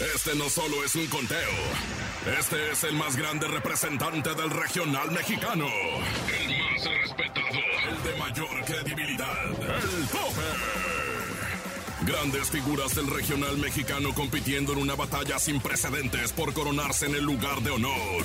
Este no solo es un conteo. Este es el más grande representante del regional mexicano. El más respetado. El de mayor credibilidad. El tope. Grandes figuras del regional mexicano compitiendo en una batalla sin precedentes por coronarse en el lugar de honor.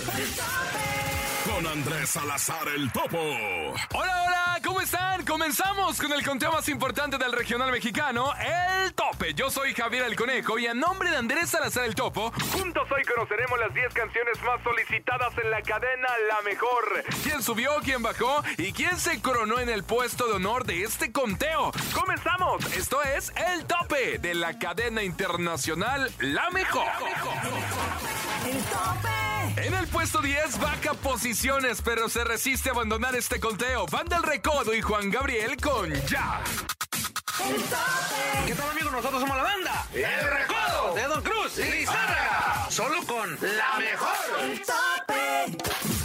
El tope con Andrés Salazar el Topo. Hola, hola, ¿cómo están? Comenzamos con el conteo más importante del regional mexicano, el Tope. Yo soy Javier el Conejo y a nombre de Andrés Salazar el Topo, juntos hoy conoceremos las 10 canciones más solicitadas en la cadena La Mejor. ¿Quién subió, quién bajó y quién se coronó en el puesto de honor de este conteo? Comenzamos. Esto es el Tope de la cadena internacional La Mejor. El Tope. Puesto 10 baja posiciones, pero se resiste a abandonar este conteo. Van del Recodo y Juan Gabriel con Ya. ¿Qué tal amigos? Nosotros somos la banda El Recodo de Don Cruz y Lizárraga. Solo con la mejor. El tope.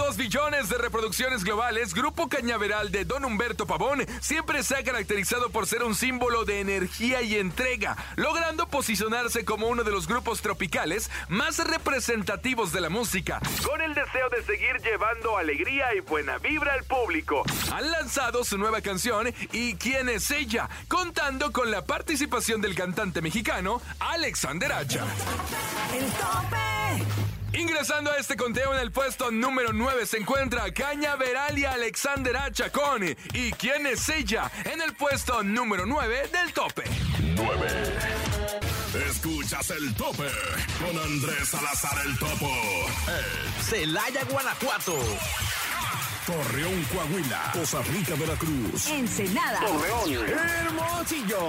2 billones de reproducciones globales, Grupo Cañaveral de Don Humberto Pavón siempre se ha caracterizado por ser un símbolo de energía y entrega, logrando posicionarse como uno de los grupos tropicales más representativos de la música, con el deseo de seguir llevando alegría y buena vibra al público. Han lanzado su nueva canción ¿Y quién es ella? contando con la participación del cantante mexicano Alexander Hacha. El tope. Ingresando a este conteo en el puesto número 9 se encuentra Cañaveral y Alexander Achacón. ¿Y quién es ella? En el puesto número 9 del tope. 9. Escuchas el tope con Andrés Salazar el Topo. Celaya, Guanajuato. Torreón, Coahuila. Costa Rica, Veracruz. Ensenada. Torreón. Hermosillo.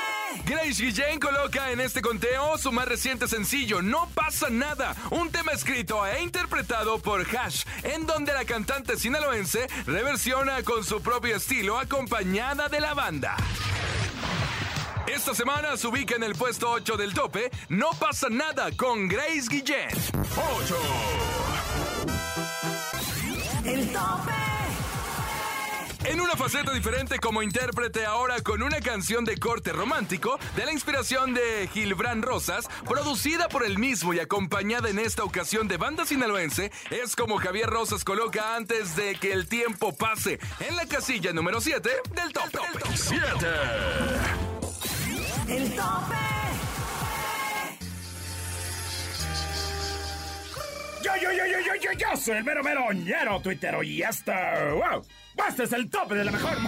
Grace Guillén coloca en este conteo su más reciente sencillo, No pasa nada, un tema escrito e interpretado por Hash, en donde la cantante sinaloense reversiona con su propio estilo acompañada de la banda. Esta semana se ubica en el puesto 8 del tope, No pasa nada con Grace Guillén. 8. El tope. En una faceta diferente como intérprete ahora con una canción de corte romántico de la inspiración de Gilbran Rosas, producida por el mismo y acompañada en esta ocasión de banda sinaloense, es como Javier Rosas coloca antes de que el tiempo pase en la casilla número 7 del top. 7. Yo, yo, yo, yo, yo, soy el mero meroñero tuitero y esto, wow, este es el tope de la mejor.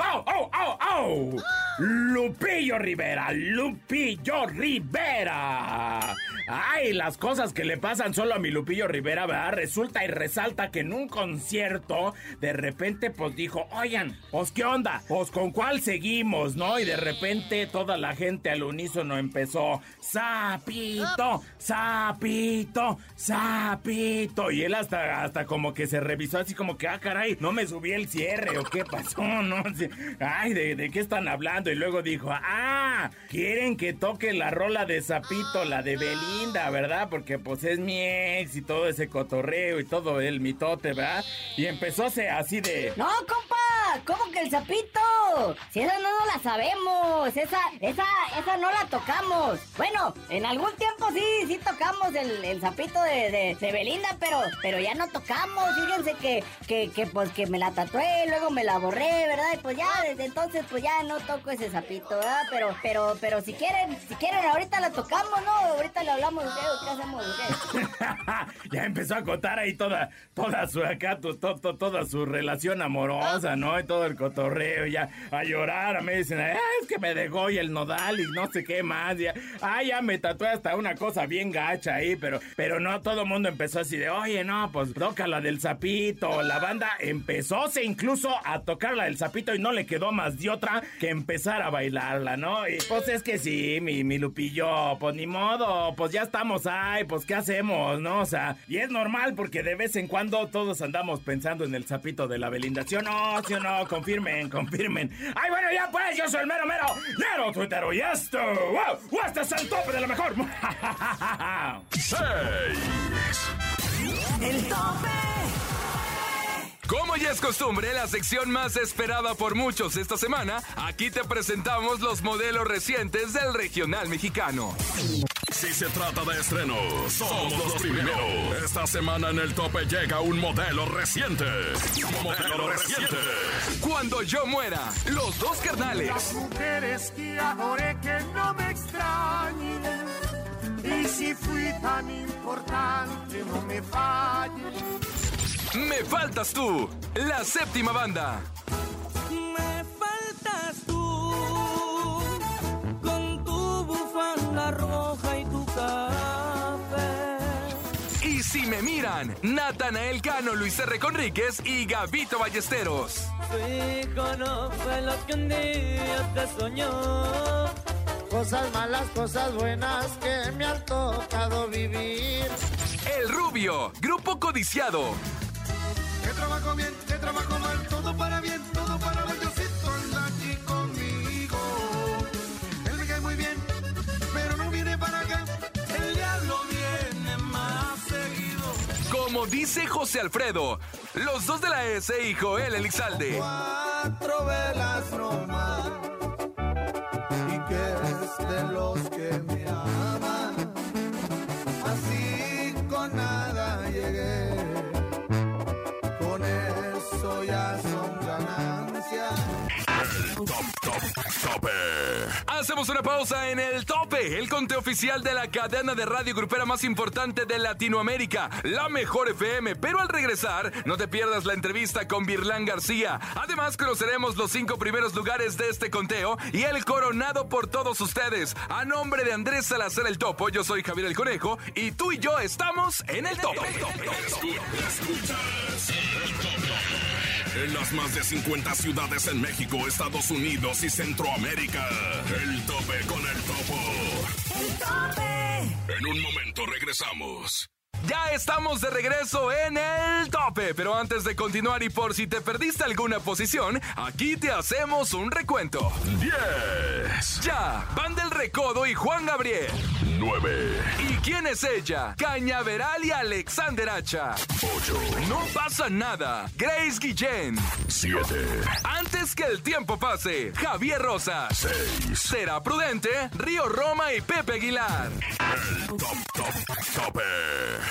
¡Oh, oh, oh, oh! Lupillo Rivera, Lupillo Rivera. Ay, las cosas que le pasan solo a mi Lupillo Rivera, ¿verdad? Resulta y resalta que en un concierto, de repente, pues dijo, oigan, pues qué onda, pues con cuál seguimos, ¿no? Y de repente toda la gente al unísono empezó, sapito, sapito, sapito. Y él hasta, hasta como que se revisó así como que, ah, caray, no me subí el cierre o qué pasó, ¿no? Ay, ¿de, de qué están hablando? Y luego dijo, ah, quieren que toque la rola de sapito, la de Belinda, ¿verdad? Porque pues es mi ex y todo ese cotorreo y todo el mitote, ¿verdad? Y empezó así de... No, compa, ¿cómo que el sapito? Si esa no, la sabemos, esa, esa, esa no la tocamos. Bueno, en algún tiempo sí, sí tocamos el, el sapito de, de, Belinda, pero, pero ya no tocamos. Fíjense que, que, que, pues me la tatué, luego me la borré, ¿verdad? Y pues ya desde entonces pues ya no toco ese sapito, ¿verdad? Pero, pero, pero si quieren, si quieren ahorita la tocamos, ¿no? Ahorita le hablamos de ¿qué hacemos? ¿Qué? ya empezó a contar ahí toda, toda su acá, to- toda su relación amorosa, ¿no? Todo el cotorreo, ya, a llorar, me dicen, es que me dejó y el nodal y no sé qué más. Ya, ah, ya me tatué hasta una cosa bien gacha ahí, pero, pero no, todo mundo empezó así de, oye, no, pues toca la del sapito. La banda empezó incluso a tocar la del sapito y no le quedó más de otra que empezar a bailarla, ¿no? Y pues es que sí, mi, mi Lupillo, pues ni modo, pues ya estamos ahí, pues ¿qué hacemos, no? O sea, y es normal porque de vez en cuando todos andamos pensando en el sapito de la Belinda. ¿Sí o no? ¿Sí o no? Confirmen, confirmen. ¡Ay, bueno, ya pues! Yo soy el mero mero, mero tuitero y esto, ¡wow! ¡Este es el tope de la mejor! ¡Seis! ¡El tope! Como ya es costumbre, la sección más esperada por muchos esta semana, aquí te presentamos los modelos recientes del regional mexicano. Si se trata de estrenos, somos los primeros. Esta semana en el tope llega un modelo reciente. Modelo reciente. Cuando yo muera, los dos carnales. Las mujeres que adoré que no me extrañen. Y si fui tan importante, no me falles. Me faltas tú, la séptima banda. Si me miran, Natanael Cano, Luis R. Conríquez y Gavito Ballesteros. Fui con lo que un día te soñó. Cosas malas, cosas buenas que me han tocado vivir. El Rubio, grupo codiciado. Que trabajo bien, Como dice José Alfredo, los dos de la S y Joel Elizalde. Cuatro velas no más. Y que es de los que me aman. Así con nada llegué. Con eso ya son ganancias. Top, top, tope. Hacemos una pausa en el tope, el conteo oficial de la cadena de radio grupera más importante de Latinoamérica, la mejor FM. Pero al regresar, no te pierdas la entrevista con Virlán García. Además, conoceremos los cinco primeros lugares de este conteo y el coronado por todos ustedes. A nombre de Andrés Salazar el Topo, yo soy Javier el Conejo y tú y yo estamos en el tope. Escu- Escuchas el tope. En las más de 50 ciudades en México, Estados Unidos y Centroamérica. El tope con el topo. ¡El tope! En un momento regresamos. Ya estamos de regreso en el tope, pero antes de continuar y por si te perdiste alguna posición, aquí te hacemos un recuento. 10, Ya, Van del Recodo y Juan Gabriel. 9, ¿Y quién es ella? Cañaveral y Alexander Hacha. 8, No pasa nada. Grace Guillén. 7, Antes que el tiempo pase, Javier Rosas. 6. Será prudente, Río Roma y Pepe Aguilar. El top, top, tope.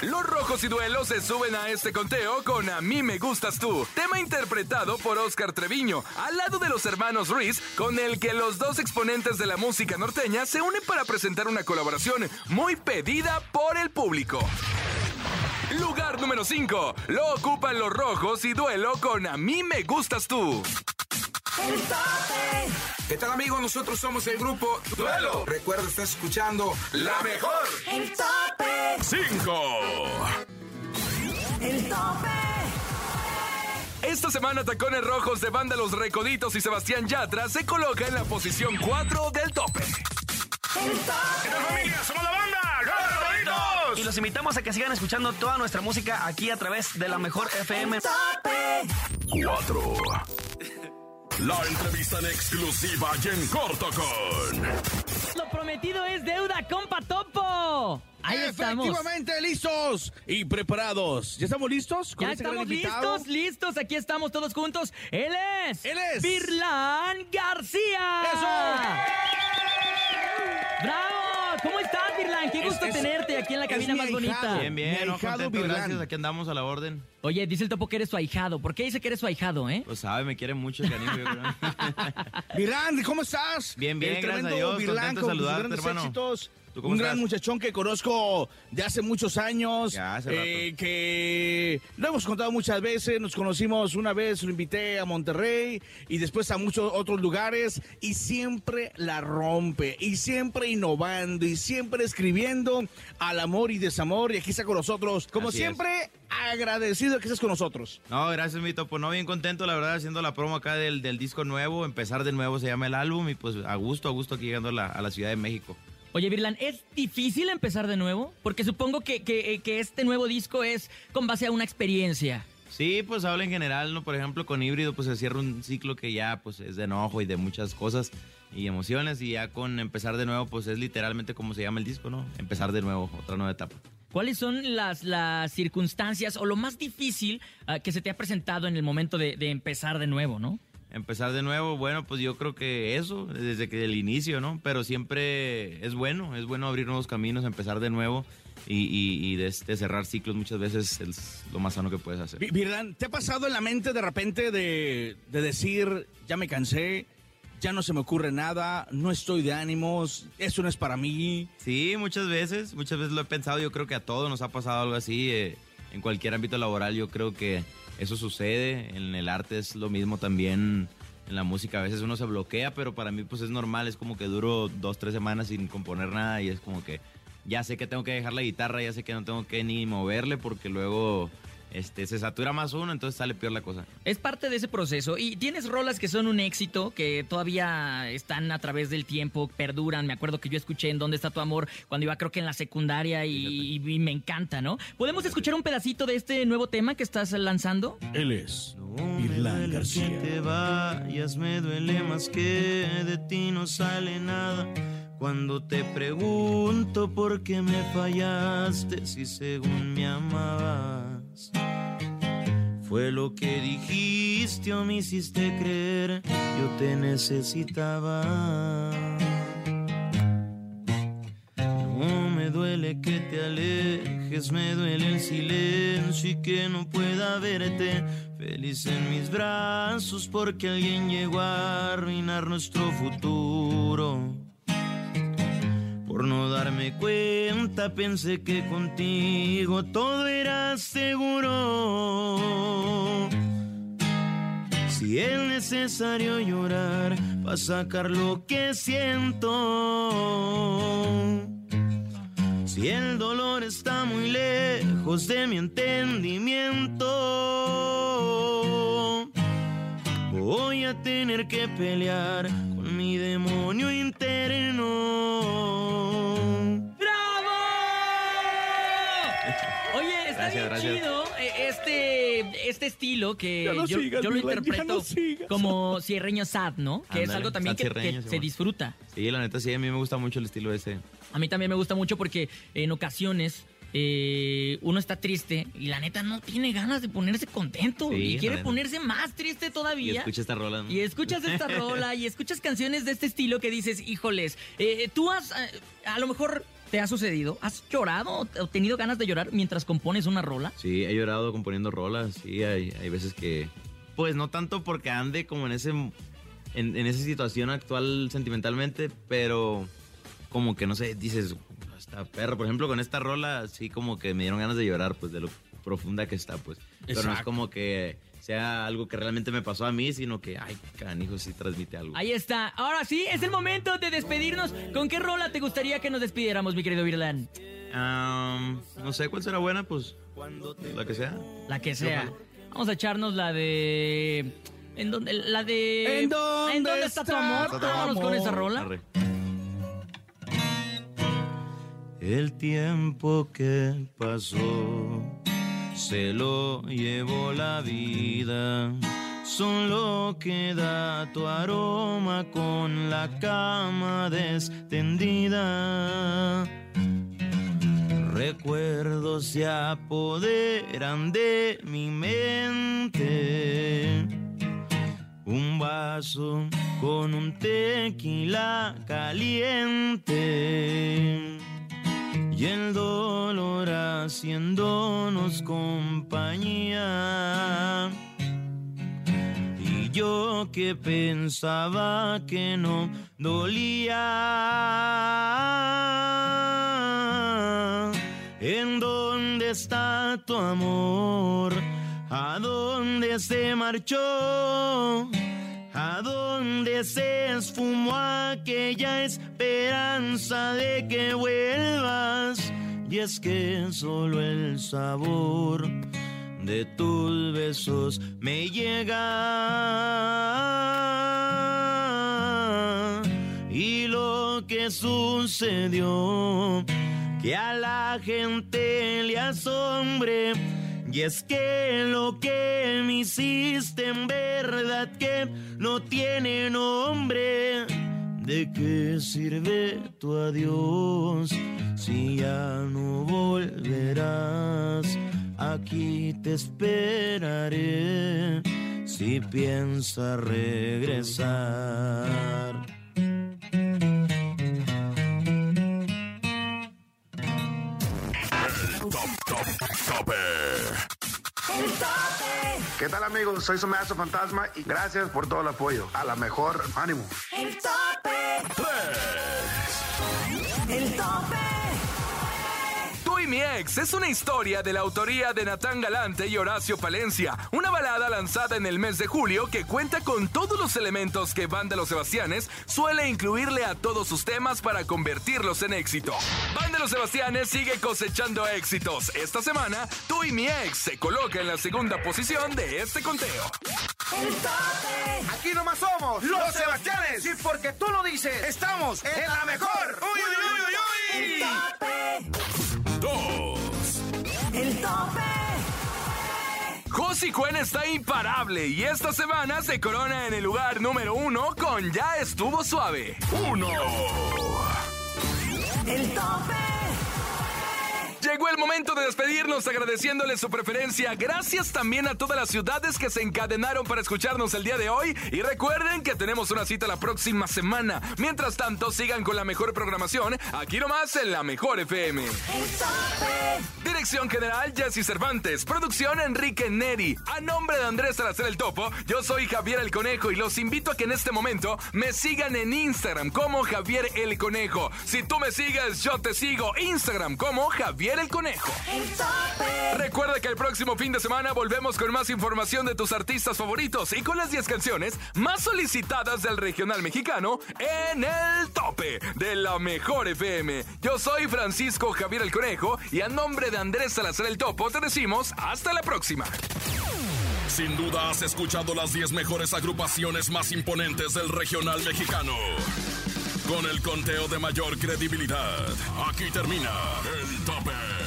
Los rojos y duelos se suben a este conteo con A mí me gustas tú, tema interpretado por Oscar Treviño, al lado de los hermanos Ruiz, con el que los dos exponentes de la música norteña se unen para presentar una colaboración muy pedida por el público. Lugar número 5. Lo ocupan los rojos y duelo con A mí me gustas tú. ¡El tope! ¿Qué tal amigos? Nosotros somos el grupo Duelo. Recuerda, estás escuchando La mejor. ¡El tope! 5. ¡El tope! Esta semana Tacones Rojos de Banda Los Recoditos y Sebastián Yatra se coloca en la posición 4 del tope. ¡El tope! familia! ¡Somos la banda! ¡Los Y los invitamos a que sigan escuchando toda nuestra música aquí a través de la mejor FM. ¡Tope! 4. La entrevista en exclusiva y en corto con. Lo prometido es deuda, compa Topo. Ahí estamos. Efectivamente, listos y preparados. ¿Ya estamos listos? con Ya este estamos listos, listos. Aquí estamos todos juntos. Él es. Él es. Virlán García. ¡Bravo! ¿Cómo estás, Virlán? Qué gusto es- tenerte aquí en la cabina más ahijado. bonita. Bien, bien, Mi no, ahijado contento, gracias, aquí andamos a la orden. Oye, dice el Topo que eres su ahijado. ¿Por qué dice que eres su ahijado, eh? Pues sabe, me quiere mucho el canijo, yo creo. Virlán, ¿cómo estás? Bien, bien, El gracias a Dios, contento de con saludarte, grandes hermano. éxitos. Un gran muchachón que conozco de hace muchos años. eh, que lo hemos contado muchas veces. Nos conocimos una vez, lo invité a Monterrey y después a muchos otros lugares. Y siempre la rompe. Y siempre innovando. Y siempre escribiendo al amor y desamor. Y aquí está con nosotros. Como siempre, agradecido que estés con nosotros. No, gracias, Mito. Pues no, bien contento, la verdad, haciendo la promo acá del, del disco nuevo. Empezar de nuevo se llama el álbum. Y pues a gusto, a gusto aquí llegando a la, a la Ciudad de México. Oye, Virlan, ¿es difícil empezar de nuevo? Porque supongo que, que, que, este nuevo disco es con base a una experiencia. Sí, pues habla en general, ¿no? Por ejemplo, con Híbrido, pues se cierra un ciclo que ya, pues, es de enojo y de muchas cosas y emociones. Y ya con empezar de nuevo, pues, es literalmente como se llama el disco, ¿no? Empezar de nuevo, otra nueva etapa. ¿Cuáles son las, las circunstancias o lo más difícil uh, que se te ha presentado en el momento de, de empezar de nuevo, no? Empezar de nuevo, bueno, pues yo creo que eso, desde que el inicio, ¿no? Pero siempre es bueno, es bueno abrir nuevos caminos, empezar de nuevo y, y, y de, de cerrar ciclos muchas veces es lo más sano que puedes hacer. Virlan, ¿te ha pasado en la mente de repente de, de decir, ya me cansé, ya no se me ocurre nada, no estoy de ánimos, eso no es para mí? Sí, muchas veces, muchas veces lo he pensado, yo creo que a todos nos ha pasado algo así, eh, en cualquier ámbito laboral yo creo que eso sucede, en el arte es lo mismo también, en la música a veces uno se bloquea, pero para mí pues es normal, es como que duro dos, tres semanas sin componer nada y es como que ya sé que tengo que dejar la guitarra, ya sé que no tengo que ni moverle porque luego este, se satura más uno, entonces sale peor la cosa. Es parte de ese proceso. Y tienes rolas que son un éxito, que todavía están a través del tiempo, perduran. Me acuerdo que yo escuché en ¿Dónde está tu amor? cuando iba creo que en la secundaria y, y me encanta, ¿no? ¿Podemos escuchar un pedacito de este nuevo tema que estás lanzando? Él es No Irlán García. que te vayas, me duele más que de ti no sale nada. Cuando te pregunto por qué me fallaste, si según me amabas. Fue lo que dijiste o me hiciste creer, yo te necesitaba. No me duele que te alejes, me duele el silencio y que no pueda verte feliz en mis brazos porque alguien llegó a arruinar nuestro futuro. Por no darme cuenta pensé que contigo todo era seguro. Si es necesario llorar para sacar lo que siento. Si el dolor está muy lejos de mi entendimiento, voy a tener que pelear con mi demonio interno. Gracias, chido eh, este, este estilo que no yo, sigas, yo lo interpreto no como cierreño sad, ¿no? Que es algo también que, se disfruta. Sí, la neta sí, a mí me gusta mucho el estilo ese. A mí también me gusta mucho porque en ocasiones eh, uno está triste y la neta no tiene ganas de ponerse contento Sí, y quiere ponerse más triste Y todavía. escucha esta rola, ¿no? Y escuchas esta rola y escuchas canciones de este estilo que dices, híjoles, eh, tú has, a lo mejor te ha sucedido, has llorado o tenido ganas de llorar mientras compones una rola. Sí, he llorado componiendo rolas, sí, hay, hay veces que... Pues no tanto porque ande como en ese... En, en esa situación actual sentimentalmente, pero como que no sé, dices, está perro. Por ejemplo, con esta rola, sí como que me dieron ganas de llorar, pues de lo profunda que está, pues. Pero no es como que sea algo que realmente me pasó a mí, sino que, ay, canijo, sí transmite algo. Ahí está. Ahora sí, es el momento de despedirnos. ¿Con qué rola te gustaría que nos despidiéramos, mi querido Virlan? No sé cuál será buena, pues la que sea. La que sea. Vamos a echarnos la de. ¿En dónde? La de. ¿En dónde está tu está amor? tu Vámonos con esa rola. Arre. El tiempo que pasó se lo llevó la vida. Solo queda tu aroma con la cama extendida. Recuerdos se apoderan de mi mente. Un vaso con un tequila caliente. Y el dolor haciéndonos compañía. Y yo que pensaba que no dolía. ¿En dónde está tu amor? ¿A dónde se marchó? ¿A dónde se esfumó aquella esperanza de que vuelvas? Y es que solo el sabor de tus besos me llega. Y lo que sucedió, que a la gente le asombre. Y es que lo que me hiciste en verdad que no tiene nombre. ¿De qué sirve tu adiós si ya no volverás? Aquí te esperaré si piensas regresar. ¿Qué tal amigos? Soy su fantasma y gracias por todo el apoyo. A la mejor, ánimo. El tope. Y mi ex es una historia de la autoría de Natán Galante y Horacio Palencia, una balada lanzada en el mes de julio que cuenta con todos los elementos que Banda Los Sebastianes suele incluirle a todos sus temas para convertirlos en éxito. Banda Los Sebastianes sigue cosechando éxitos. Esta semana, Tú y mi ex se coloca en la segunda posición de este conteo. Aquí nomás somos Los Sebastianes. Sí, porque tú lo dices. Estamos en la mejor. Uy, uy, uy, uy, uy. El tope. Josie Cuen está imparable y esta semana se corona en el lugar número uno con Ya estuvo suave. Uno. El tope. Llegó el momento de despedirnos agradeciéndole su preferencia. Gracias también a todas las ciudades que se encadenaron para escucharnos el día de hoy. Y recuerden que tenemos una cita la próxima semana. Mientras tanto, sigan con la mejor programación aquí nomás en la Mejor FM. El. Dirección General Jesse Cervantes. Producción Enrique Neri. A nombre de Andrés Salazar el Topo, yo soy Javier el Conejo y los invito a que en este momento me sigan en Instagram como Javier el Conejo. Si tú me sigues, yo te sigo. Instagram como Javier el Conejo. El tope. Recuerda que el próximo fin de semana volvemos con más información de tus artistas favoritos y con las 10 canciones más solicitadas del regional mexicano en el tope de la mejor FM. Yo soy Francisco Javier el Conejo y a nombre de Andrés Salazar el Topo te decimos hasta la próxima. Sin duda has escuchado las 10 mejores agrupaciones más imponentes del regional mexicano. Con el conteo de mayor credibilidad, aquí termina el tope,